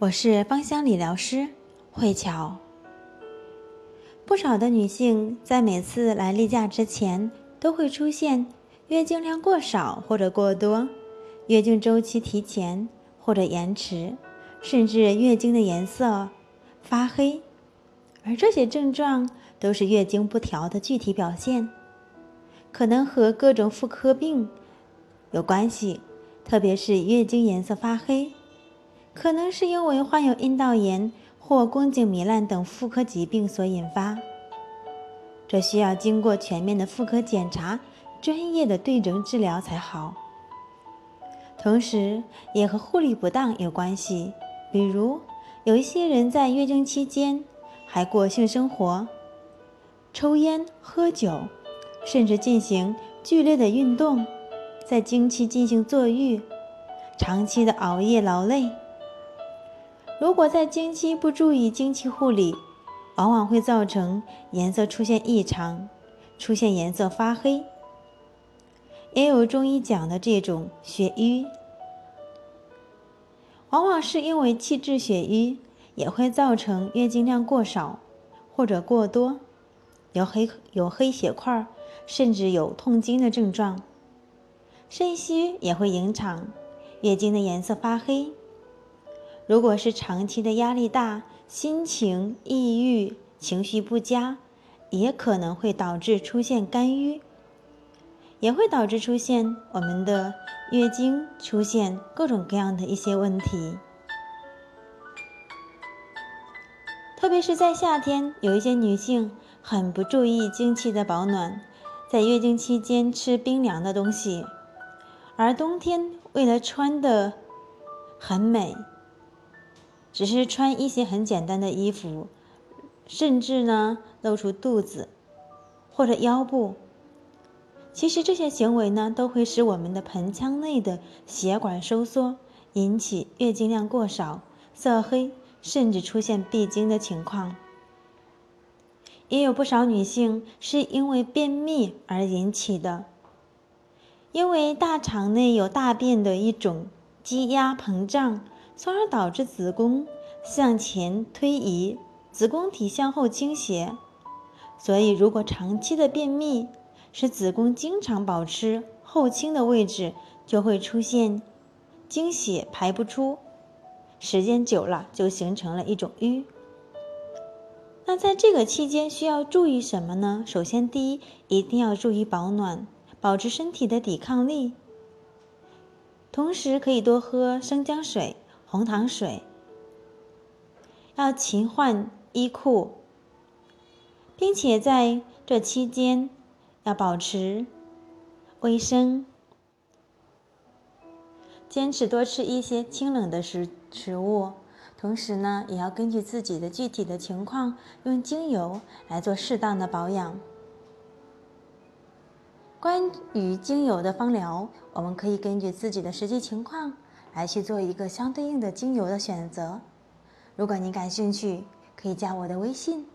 我是芳香理疗师慧乔。不少的女性在每次来例假之前，都会出现月经量过少或者过多，月经周期提前或者延迟，甚至月经的颜色发黑，而这些症状都是月经不调的具体表现，可能和各种妇科病有关系，特别是月经颜色发黑。可能是因为患有阴道炎或宫颈糜烂等妇科疾病所引发，这需要经过全面的妇科检查、专业的对症治疗才好。同时，也和护理不当有关系，比如有一些人在月经期间还过性生活、抽烟、喝酒，甚至进行剧烈的运动，在经期进行坐浴，长期的熬夜劳累。如果在经期不注意经期护理，往往会造成颜色出现异常，出现颜色发黑。也有中医讲的这种血瘀，往往是因为气滞血瘀，也会造成月经量过少或者过多，有黑有黑血块，甚至有痛经的症状。肾虚也会影响月经的颜色发黑。如果是长期的压力大、心情抑郁、情绪不佳，也可能会导致出现肝郁，也会导致出现我们的月经出现各种各样的一些问题。特别是在夏天，有一些女性很不注意经期的保暖，在月经期间吃冰凉的东西，而冬天为了穿的很美。只是穿一些很简单的衣服，甚至呢露出肚子或者腰部。其实这些行为呢，都会使我们的盆腔内的血管收缩，引起月经量过少、色黑，甚至出现闭经的情况。也有不少女性是因为便秘而引起的，因为大肠内有大便的一种积压膨胀。从而导致子宫向前推移，子宫体向后倾斜。所以，如果长期的便秘使子宫经常保持后倾的位置，就会出现经血排不出，时间久了就形成了一种瘀。那在这个期间需要注意什么呢？首先，第一，一定要注意保暖，保持身体的抵抗力，同时可以多喝生姜水。红糖水，要勤换衣裤，并且在这期间要保持卫生，坚持多吃一些清冷的食食物，同时呢，也要根据自己的具体的情况，用精油来做适当的保养。关于精油的芳疗，我们可以根据自己的实际情况。来去做一个相对应的精油的选择。如果你感兴趣，可以加我的微信